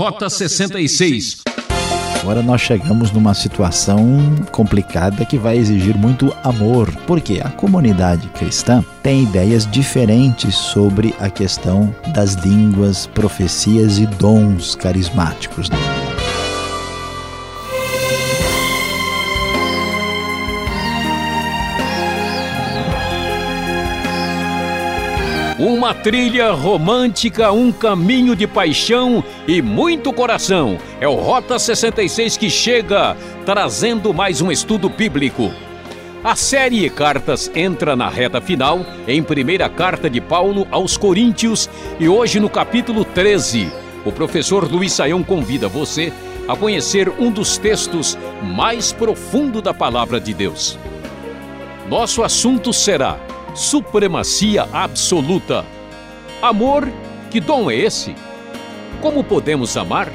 Rota 66. Agora nós chegamos numa situação complicada que vai exigir muito amor, porque a comunidade cristã tem ideias diferentes sobre a questão das línguas, profecias e dons carismáticos. Uma trilha romântica, um caminho de paixão e muito coração. É o Rota 66 que chega, trazendo mais um estudo bíblico. A série Cartas entra na reta final, em primeira carta de Paulo aos Coríntios, e hoje no capítulo 13. O professor Luiz Saião convida você a conhecer um dos textos mais profundos da palavra de Deus. Nosso assunto será supremacia absoluta. Amor, que dom é esse? Como podemos amar?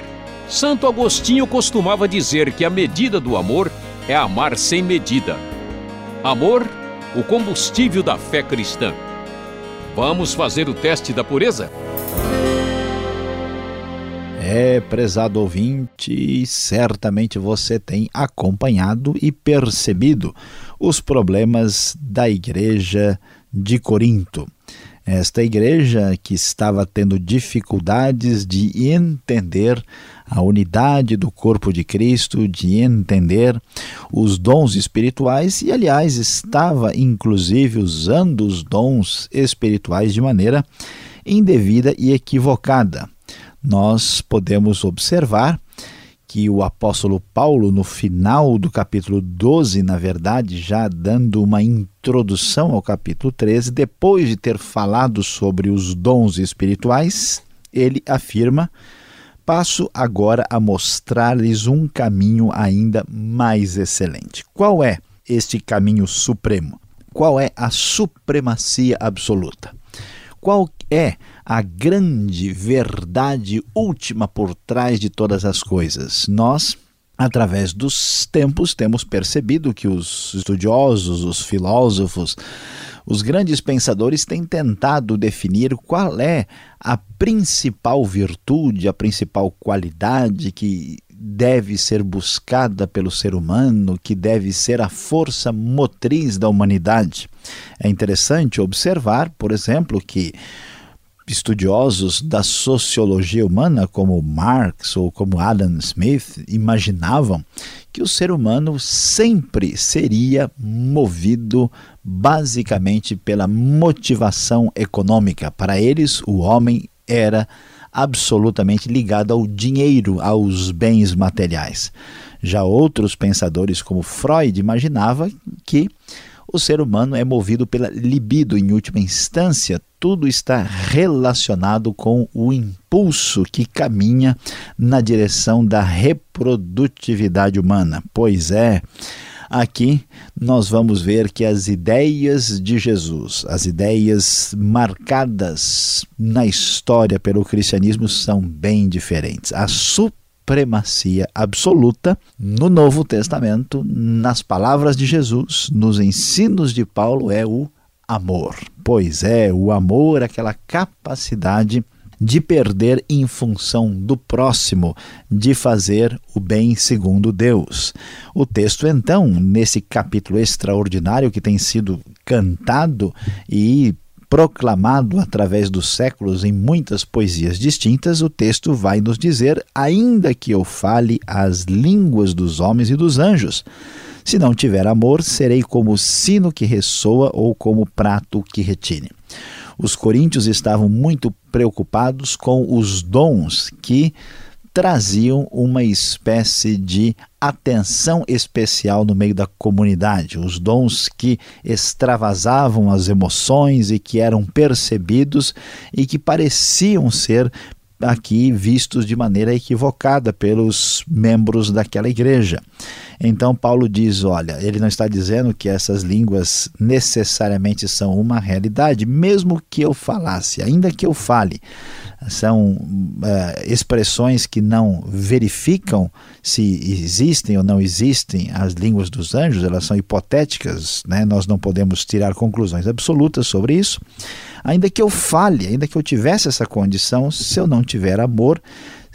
Santo Agostinho costumava dizer que a medida do amor é amar sem medida. Amor, o combustível da fé cristã. Vamos fazer o teste da pureza? É, prezado ouvinte, certamente você tem acompanhado e percebido os problemas da igreja de Corinto. Esta igreja que estava tendo dificuldades de entender a unidade do corpo de Cristo, de entender os dons espirituais e, aliás, estava inclusive usando os dons espirituais de maneira indevida e equivocada nós podemos observar que o apóstolo Paulo, no final do capítulo 12, na verdade, já dando uma introdução ao capítulo 13, depois de ter falado sobre os dons espirituais, ele afirma: Passo agora a mostrar-lhes um caminho ainda mais excelente. Qual é este caminho supremo? Qual é a supremacia absoluta? Qual é a grande verdade última por trás de todas as coisas. Nós, através dos tempos, temos percebido que os estudiosos, os filósofos, os grandes pensadores têm tentado definir qual é a principal virtude, a principal qualidade que deve ser buscada pelo ser humano, que deve ser a força motriz da humanidade. É interessante observar, por exemplo, que estudiosos da sociologia humana, como Marx ou como Adam Smith, imaginavam que o ser humano sempre seria movido basicamente pela motivação econômica. Para eles, o homem era absolutamente ligado ao dinheiro, aos bens materiais. Já outros pensadores, como Freud, imaginavam que o ser humano é movido pela libido, em última instância, tudo está relacionado com o impulso que caminha na direção da reprodutividade humana. Pois é, aqui nós vamos ver que as ideias de Jesus, as ideias marcadas na história pelo cristianismo, são bem diferentes. A supremacia absoluta no Novo Testamento, nas palavras de Jesus, nos ensinos de Paulo, é o amor. Pois é, o amor, aquela capacidade de perder em função do próximo, de fazer o bem segundo Deus. O texto, então, nesse capítulo extraordinário que tem sido cantado e proclamado através dos séculos em muitas poesias distintas, o texto vai nos dizer: ainda que eu fale as línguas dos homens e dos anjos se não tiver amor, serei como sino que ressoa ou como prato que retine. Os coríntios estavam muito preocupados com os dons que traziam uma espécie de atenção especial no meio da comunidade, os dons que extravasavam as emoções e que eram percebidos e que pareciam ser aqui vistos de maneira equivocada pelos membros daquela igreja. Então Paulo diz, olha, ele não está dizendo que essas línguas necessariamente são uma realidade, mesmo que eu falasse, ainda que eu fale, são uh, expressões que não verificam se existem ou não existem as línguas dos anjos, elas são hipotéticas, né? nós não podemos tirar conclusões absolutas sobre isso. Ainda que eu fale, ainda que eu tivesse essa condição, se eu não tiver amor,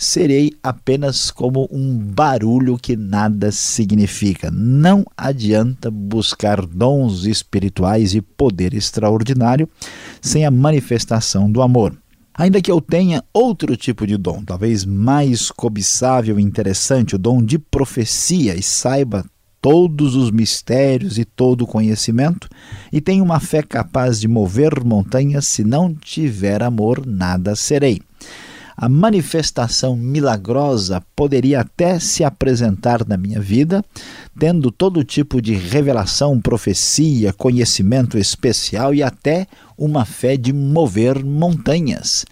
serei apenas como um barulho que nada significa. Não adianta buscar dons espirituais e poder extraordinário sem a manifestação do amor. Ainda que eu tenha outro tipo de dom, talvez mais cobiçável e interessante, o dom de profecia, e saiba todos os mistérios e todo o conhecimento, e tenho uma fé capaz de mover montanhas, se não tiver amor, nada serei. A manifestação milagrosa poderia até se apresentar na minha vida, tendo todo tipo de revelação, profecia, conhecimento especial e até uma fé de mover montanhas.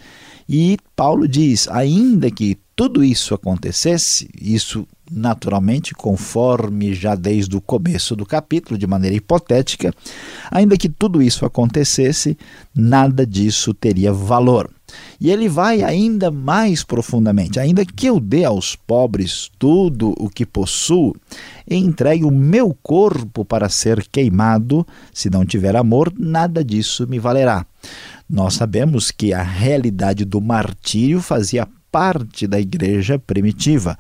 E Paulo diz: ainda que tudo isso acontecesse, isso naturalmente, conforme já desde o começo do capítulo, de maneira hipotética, ainda que tudo isso acontecesse, nada disso teria valor. E ele vai ainda mais profundamente, ainda que eu dê aos pobres tudo o que possuo, e entregue o meu corpo para ser queimado, se não tiver amor, nada disso me valerá. Nós sabemos que a realidade do martírio fazia parte da igreja primitiva.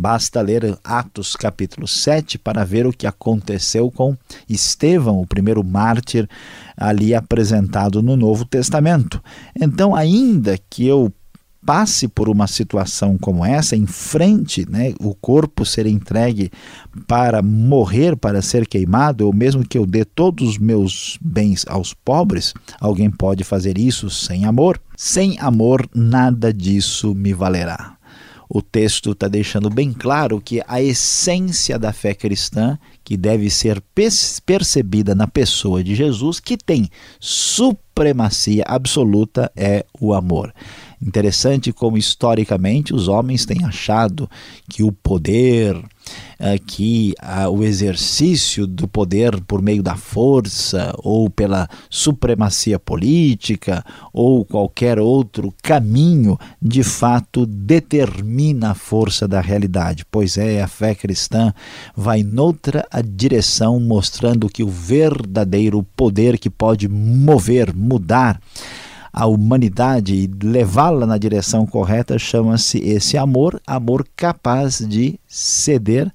Basta ler Atos capítulo 7 para ver o que aconteceu com Estevão, o primeiro mártir ali apresentado no Novo Testamento. Então, ainda que eu passe por uma situação como essa, em frente, né, o corpo ser entregue para morrer, para ser queimado, ou mesmo que eu dê todos os meus bens aos pobres, alguém pode fazer isso sem amor. Sem amor, nada disso me valerá. O texto está deixando bem claro que a essência da fé cristã, que deve ser percebida na pessoa de Jesus, que tem supremacia absoluta, é o amor. Interessante como historicamente os homens têm achado que o poder, eh, que o exercício do poder por meio da força ou pela supremacia política ou qualquer outro caminho de fato determina a força da realidade. Pois é, a fé cristã vai noutra direção, mostrando que o verdadeiro poder que pode mover, mudar a humanidade e levá-la na direção correta chama-se esse amor, amor capaz de ceder,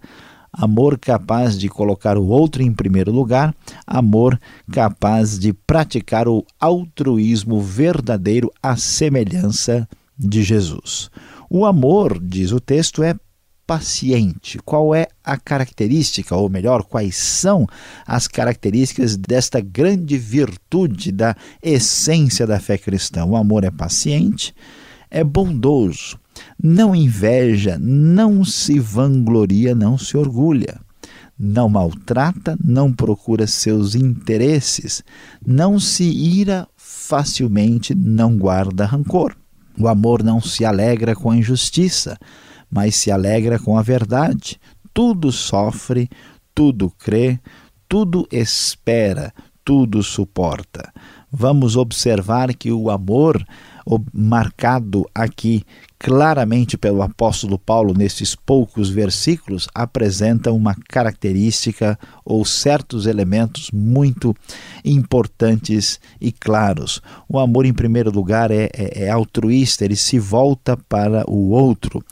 amor capaz de colocar o outro em primeiro lugar, amor capaz de praticar o altruísmo verdadeiro à semelhança de Jesus. O amor, diz o texto, é paciente. Qual é a característica, ou melhor, quais são as características desta grande virtude da essência da fé cristã? O amor é paciente, é bondoso, não inveja, não se vangloria, não se orgulha. Não maltrata, não procura seus interesses, não se ira facilmente, não guarda rancor. O amor não se alegra com a injustiça, mas se alegra com a verdade. Tudo sofre, tudo crê, tudo espera, tudo suporta. Vamos observar que o amor marcado aqui claramente pelo apóstolo Paulo nesses poucos versículos, apresenta uma característica ou certos elementos muito importantes e claros. O amor, em primeiro lugar, é, é, é altruísta, ele se volta para o outro.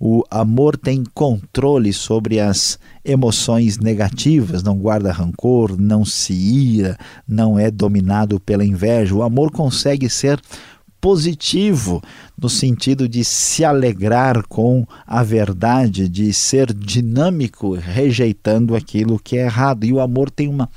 O amor tem controle sobre as emoções negativas, não guarda rancor, não se ira, não é dominado pela inveja. O amor consegue ser positivo, no sentido de se alegrar com a verdade, de ser dinâmico, rejeitando aquilo que é errado. E o amor tem uma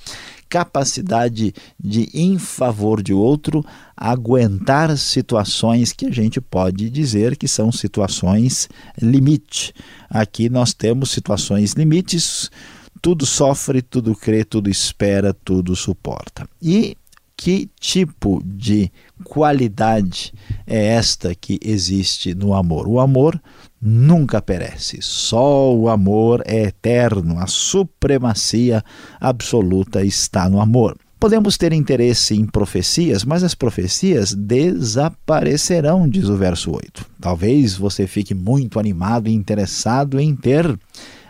capacidade de, em favor de outro, aguentar situações que a gente pode dizer que são situações limite. Aqui nós temos situações limites, tudo sofre, tudo crê, tudo espera, tudo suporta. E que tipo de qualidade é esta que existe no amor? O amor nunca perece, só o amor é eterno, a supremacia absoluta está no amor. Podemos ter interesse em profecias, mas as profecias desaparecerão, diz o verso 8. Talvez você fique muito animado e interessado em ter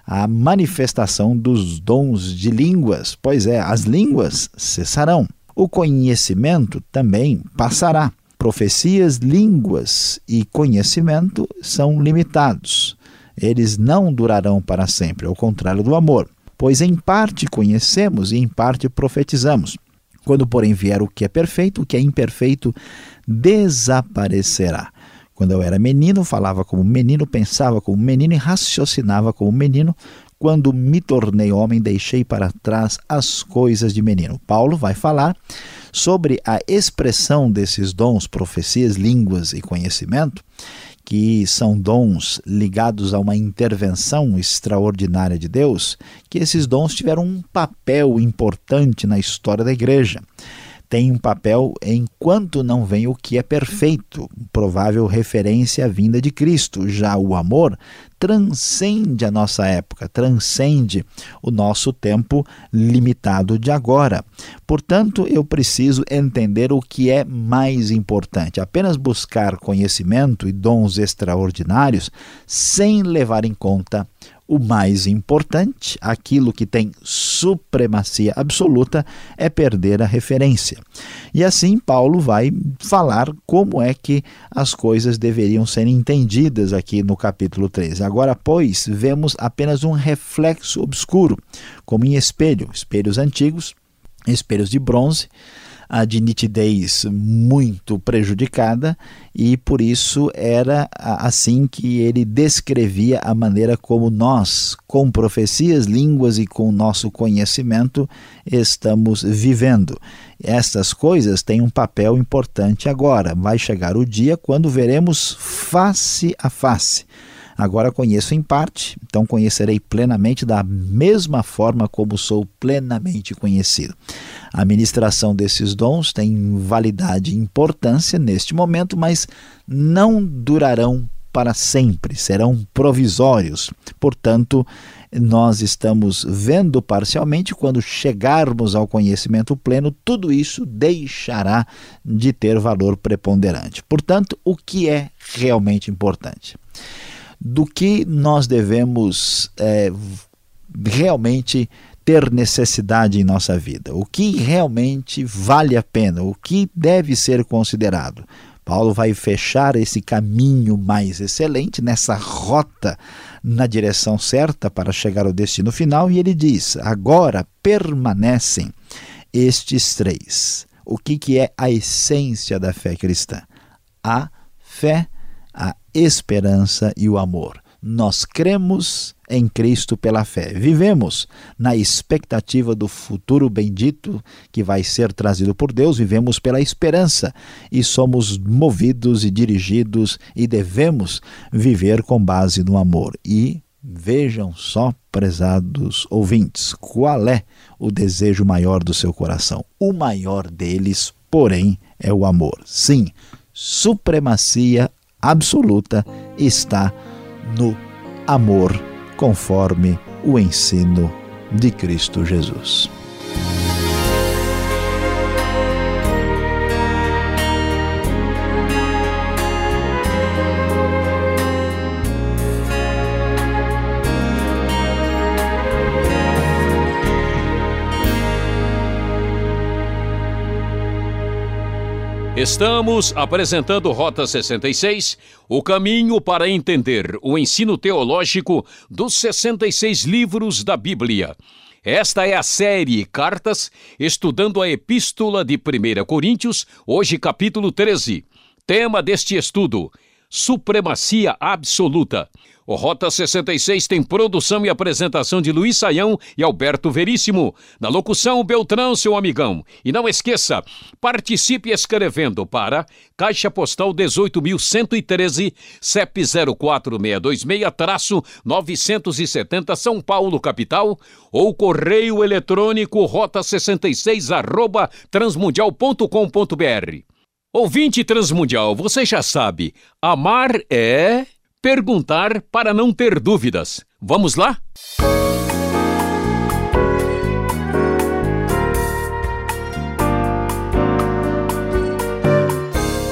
a manifestação dos dons de línguas. Pois é, as línguas cessarão. O conhecimento também passará. Profecias, línguas e conhecimento são limitados. Eles não durarão para sempre, ao contrário do amor. Pois em parte conhecemos e em parte profetizamos. Quando, porém, vier o que é perfeito, o que é imperfeito desaparecerá. Quando eu era menino, falava como menino, pensava como menino e raciocinava como menino. Quando me tornei homem, deixei para trás as coisas de menino. Paulo vai falar sobre a expressão desses dons, profecias, línguas e conhecimento, que são dons ligados a uma intervenção extraordinária de Deus, que esses dons tiveram um papel importante na história da igreja tem um papel enquanto não vem o que é perfeito, provável referência à vinda de Cristo. Já o amor transcende a nossa época, transcende o nosso tempo limitado de agora. Portanto, eu preciso entender o que é mais importante. Apenas buscar conhecimento e dons extraordinários sem levar em conta o mais importante, aquilo que tem supremacia absoluta, é perder a referência. E assim Paulo vai falar como é que as coisas deveriam ser entendidas aqui no capítulo 13. Agora, pois, vemos apenas um reflexo obscuro, como em espelho, espelhos antigos, espelhos de bronze, a de nitidez muito prejudicada e por isso era assim que ele descrevia a maneira como nós, com profecias, línguas e com nosso conhecimento, estamos vivendo. Estas coisas têm um papel importante agora. Vai chegar o dia quando veremos face a face. Agora conheço em parte, então conhecerei plenamente da mesma forma como sou plenamente conhecido. A ministração desses dons tem validade e importância neste momento, mas não durarão para sempre, serão provisórios. Portanto, nós estamos vendo parcialmente, quando chegarmos ao conhecimento pleno, tudo isso deixará de ter valor preponderante. Portanto, o que é realmente importante? Do que nós devemos é, realmente ter necessidade em nossa vida, o que realmente vale a pena, o que deve ser considerado. Paulo vai fechar esse caminho mais excelente, nessa rota na direção certa para chegar ao destino final, e ele diz: agora permanecem estes três. O que, que é a essência da fé cristã? A fé, esperança e o amor. Nós cremos em Cristo pela fé. Vivemos na expectativa do futuro bendito que vai ser trazido por Deus, vivemos pela esperança e somos movidos e dirigidos e devemos viver com base no amor. E vejam só, prezados ouvintes, qual é o desejo maior do seu coração? O maior deles, porém, é o amor. Sim, supremacia absoluta está no amor, conforme o ensino de Cristo Jesus. Estamos apresentando Rota 66, o caminho para entender o ensino teológico dos 66 livros da Bíblia. Esta é a série Cartas, estudando a Epístola de 1 Coríntios, hoje capítulo 13. Tema deste estudo: Supremacia Absoluta. O Rota 66 tem produção e apresentação de Luiz Saião e Alberto Veríssimo. Na locução, Beltrão, seu amigão. E não esqueça, participe escrevendo para Caixa Postal 18.113, CEP 04626-970 São Paulo, capital, ou correio eletrônico rota 66 arroba transmundial.com.br. Ouvinte Transmundial, você já sabe, amar é perguntar para não ter dúvidas. Vamos lá?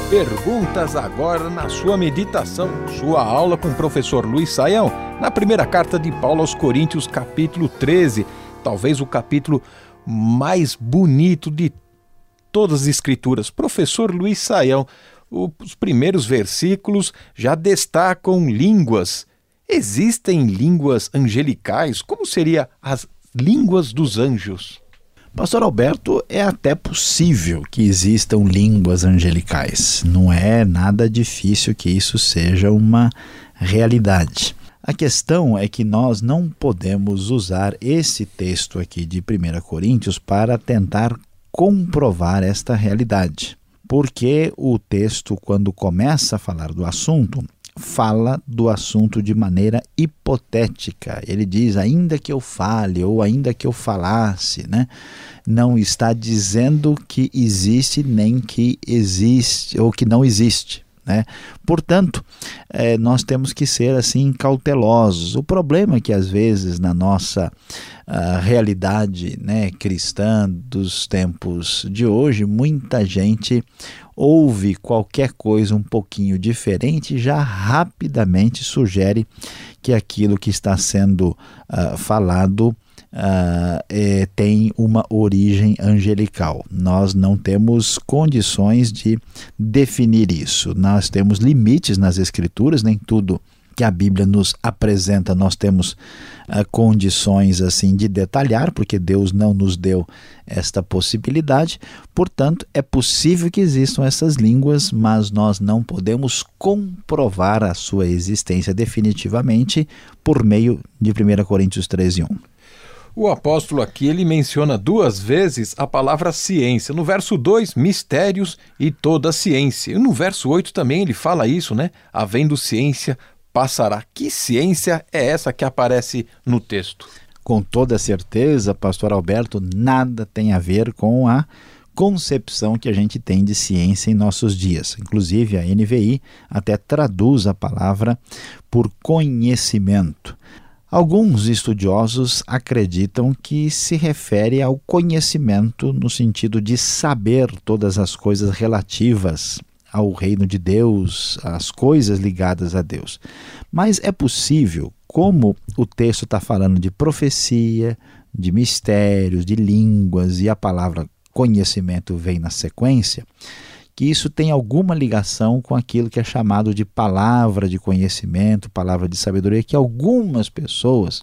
Perguntas agora na sua meditação, sua aula com o professor Luiz Saião, na primeira carta de Paulo aos Coríntios, capítulo 13, talvez o capítulo mais bonito de todas as escrituras. Professor Luiz Saião, os primeiros versículos já destacam línguas. Existem línguas angelicais? Como seria as línguas dos anjos? Pastor Alberto, é até possível que existam línguas angelicais. Não é nada difícil que isso seja uma realidade. A questão é que nós não podemos usar esse texto aqui de 1 Coríntios para tentar comprovar esta realidade. Porque o texto, quando começa a falar do assunto, fala do assunto de maneira hipotética. Ele diz, ainda que eu fale ou ainda que eu falasse, né? não está dizendo que existe nem que existe ou que não existe. Né? Portanto, é, nós temos que ser assim cautelosos. O problema é que às vezes na nossa uh, realidade né, cristã dos tempos de hoje, muita gente ouve qualquer coisa um pouquinho diferente já rapidamente sugere que aquilo que está sendo uh, falado uh, é, tem uma origem angelical. Nós não temos condições de definir isso. Nós temos limites nas Escrituras, nem tudo que a Bíblia nos apresenta nós temos uh, condições assim de detalhar, porque Deus não nos deu esta possibilidade. Portanto, é possível que existam essas línguas, mas nós não podemos comprovar a sua existência definitivamente por meio de 1 Coríntios 13, 1. O apóstolo aqui ele menciona duas vezes a palavra ciência. No verso 2, mistérios e toda ciência. E no verso 8 também ele fala isso, né? Havendo ciência, passará. Que ciência é essa que aparece no texto? Com toda certeza, pastor Alberto, nada tem a ver com a concepção que a gente tem de ciência em nossos dias. Inclusive, a NVI até traduz a palavra por conhecimento. Alguns estudiosos acreditam que se refere ao conhecimento no sentido de saber todas as coisas relativas ao reino de Deus, as coisas ligadas a Deus. Mas é possível, como o texto está falando de profecia, de mistérios, de línguas e a palavra conhecimento vem na sequência, que isso tem alguma ligação com aquilo que é chamado de palavra de conhecimento, palavra de sabedoria, que algumas pessoas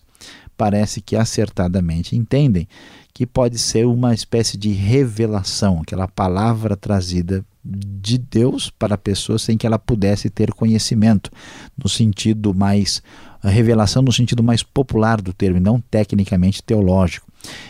parece que acertadamente entendem que pode ser uma espécie de revelação, aquela palavra trazida de Deus para a pessoa sem que ela pudesse ter conhecimento, no sentido mais revelação no sentido mais popular do termo, não tecnicamente teológico.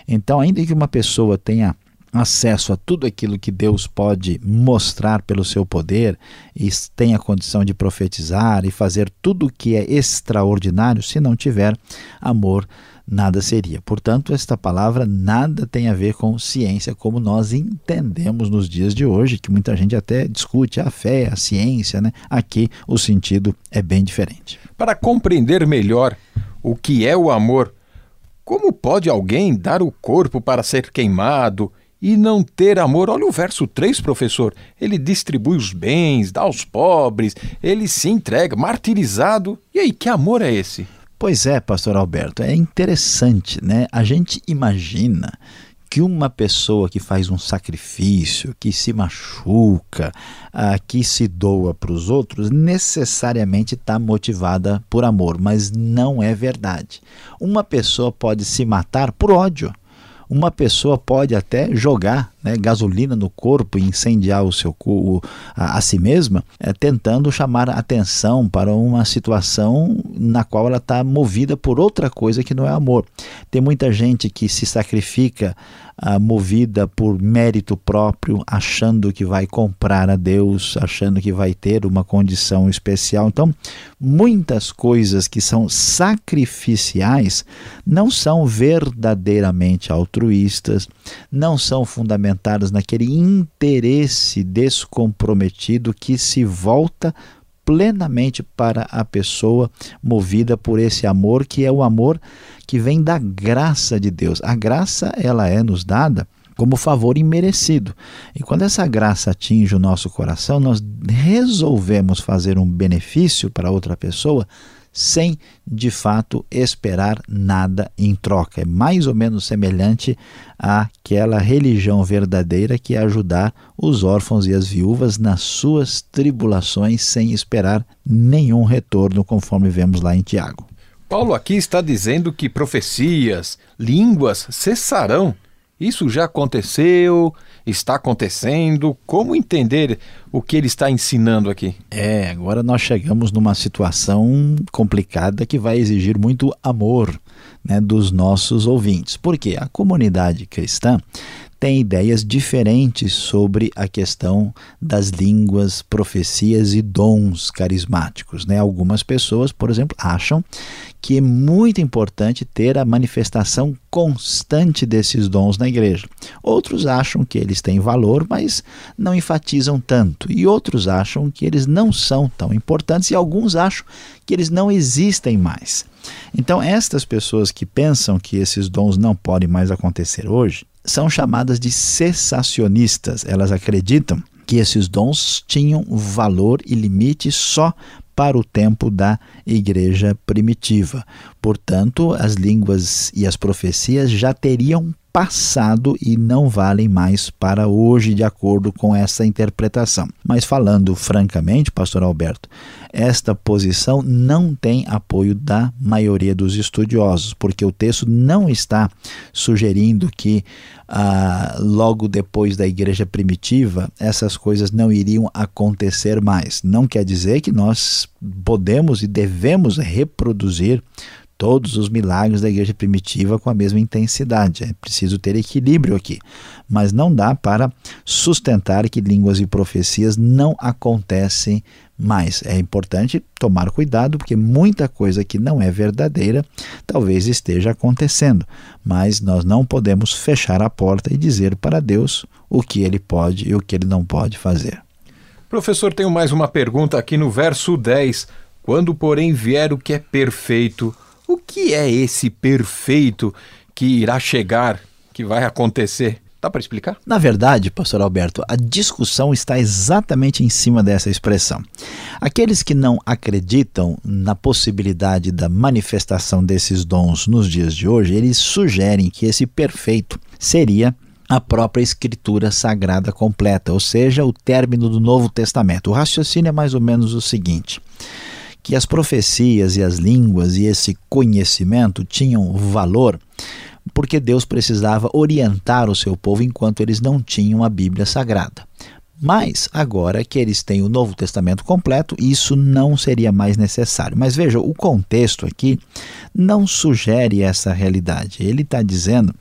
Então, ainda que uma pessoa tenha acesso a tudo aquilo que Deus pode mostrar pelo seu poder e tem a condição de profetizar e fazer tudo o que é extraordinário, se não tiver amor, nada seria. Portanto, esta palavra nada tem a ver com ciência como nós entendemos nos dias de hoje, que muita gente até discute a fé, a ciência, né? Aqui o sentido é bem diferente. Para compreender melhor o que é o amor, como pode alguém dar o corpo para ser queimado e não ter amor. Olha o verso 3, professor. Ele distribui os bens, dá aos pobres, ele se entrega, martirizado. E aí, que amor é esse? Pois é, pastor Alberto, é interessante, né? A gente imagina que uma pessoa que faz um sacrifício, que se machuca, ah, que se doa para os outros, necessariamente está motivada por amor, mas não é verdade. Uma pessoa pode se matar por ódio uma pessoa pode até jogar né, gasolina no corpo e incendiar o seu o, a, a, si mesma, é, tentando chamar atenção para uma situação na qual ela está movida por outra coisa que não é amor. Tem muita gente que se sacrifica ah, movida por mérito próprio, achando que vai comprar a Deus, achando que vai ter uma condição especial. Então, muitas coisas que são sacrificiais não são verdadeiramente altruístas, não são fundamentadas naquele interesse descomprometido que se volta plenamente para a pessoa movida por esse amor que é o amor que vem da graça de Deus. A graça ela é nos dada como favor imerecido. E quando essa graça atinge o nosso coração, nós resolvemos fazer um benefício para outra pessoa sem de fato esperar nada em troca. É mais ou menos semelhante àquela religião verdadeira que é ajudar os órfãos e as viúvas nas suas tribulações sem esperar nenhum retorno, conforme vemos lá em Tiago. Paulo aqui está dizendo que profecias, línguas cessarão. Isso já aconteceu, está acontecendo. Como entender o que ele está ensinando aqui? É, agora nós chegamos numa situação complicada que vai exigir muito amor né, dos nossos ouvintes. Porque a comunidade cristã tem ideias diferentes sobre a questão das línguas, profecias e dons carismáticos. Né? Algumas pessoas, por exemplo, acham que é muito importante ter a manifestação constante desses dons na igreja. Outros acham que eles têm valor, mas não enfatizam tanto. E outros acham que eles não são tão importantes, e alguns acham que eles não existem mais. Então, estas pessoas que pensam que esses dons não podem mais acontecer hoje, são chamadas de cessacionistas. Elas acreditam que esses dons tinham valor e limite só para o tempo da igreja primitiva. Portanto, as línguas e as profecias já teriam passado e não valem mais para hoje, de acordo com essa interpretação. Mas falando francamente, pastor Alberto, esta posição não tem apoio da maioria dos estudiosos, porque o texto não está sugerindo que ah, logo depois da igreja primitiva essas coisas não iriam acontecer mais. Não quer dizer que nós podemos e devemos reproduzir todos os milagres da igreja primitiva com a mesma intensidade. É preciso ter equilíbrio aqui. Mas não dá para sustentar que línguas e profecias não acontecem mais. É importante tomar cuidado, porque muita coisa que não é verdadeira talvez esteja acontecendo. Mas nós não podemos fechar a porta e dizer para Deus o que ele pode e o que ele não pode fazer. Professor, tenho mais uma pergunta aqui no verso 10. Quando, porém, vier o que é perfeito, o que é esse perfeito que irá chegar, que vai acontecer? Dá para explicar? Na verdade, pastor Alberto, a discussão está exatamente em cima dessa expressão. Aqueles que não acreditam na possibilidade da manifestação desses dons nos dias de hoje, eles sugerem que esse perfeito seria a própria escritura sagrada completa, ou seja, o término do Novo Testamento. O raciocínio é mais ou menos o seguinte: que as profecias e as línguas e esse conhecimento tinham valor porque Deus precisava orientar o seu povo enquanto eles não tinham a Bíblia Sagrada. Mas agora que eles têm o Novo Testamento completo, isso não seria mais necessário. Mas veja, o contexto aqui não sugere essa realidade. Ele está dizendo,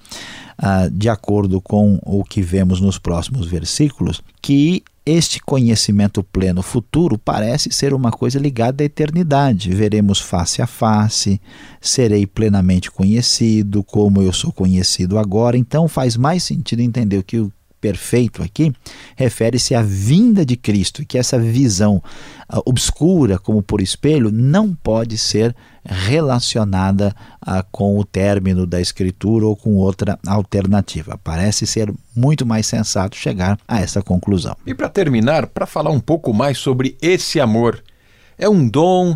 ah, de acordo com o que vemos nos próximos versículos, que este conhecimento pleno futuro parece ser uma coisa ligada à eternidade. Veremos face a face, serei plenamente conhecido, como eu sou conhecido agora. Então faz mais sentido entender que o perfeito aqui refere-se à vinda de Cristo, e que essa visão uh, obscura, como por espelho, não pode ser relacionada uh, com o término da Escritura ou com outra alternativa. Parece ser muito mais sensato chegar a essa conclusão. E para terminar, para falar um pouco mais sobre esse amor, é um dom,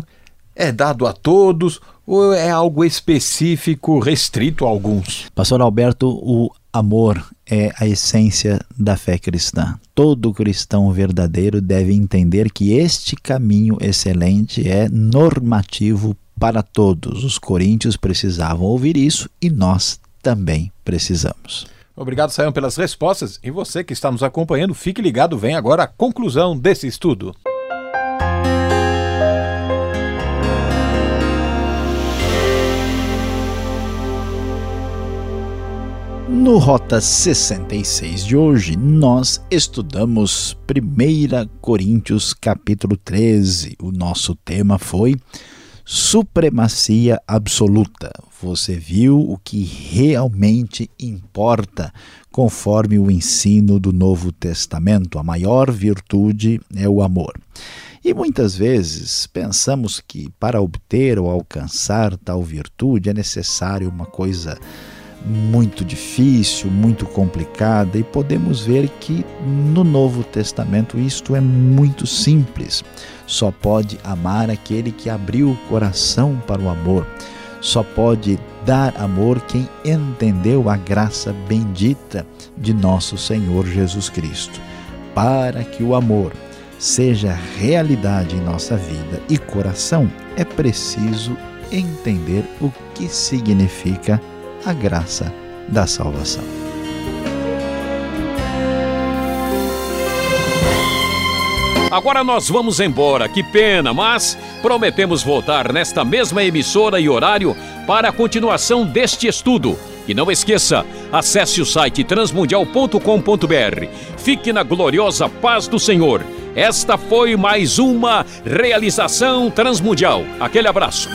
é dado a todos ou é algo específico, restrito a alguns? Pastor Alberto, o amor é a essência da fé cristã. Todo cristão verdadeiro deve entender que este caminho excelente é normativo para todos. Os coríntios precisavam ouvir isso e nós também precisamos. Obrigado, Sayão, pelas respostas. E você que está nos acompanhando, fique ligado, vem agora a conclusão desse estudo. No Rota 66 de hoje, nós estudamos 1 Coríntios capítulo 13. O nosso tema foi supremacia absoluta. Você viu o que realmente importa conforme o ensino do Novo Testamento. A maior virtude é o amor. E muitas vezes pensamos que para obter ou alcançar tal virtude é necessário uma coisa muito difícil, muito complicada, e podemos ver que no Novo Testamento isto é muito simples. Só pode amar aquele que abriu o coração para o amor. Só pode dar amor quem entendeu a graça bendita de nosso Senhor Jesus Cristo. Para que o amor seja realidade em nossa vida e coração, é preciso entender o que significa a graça da salvação. Agora nós vamos embora, que pena, mas prometemos voltar nesta mesma emissora e horário para a continuação deste estudo. E não esqueça, acesse o site transmundial.com.br. Fique na gloriosa paz do Senhor. Esta foi mais uma realização transmundial. Aquele abraço.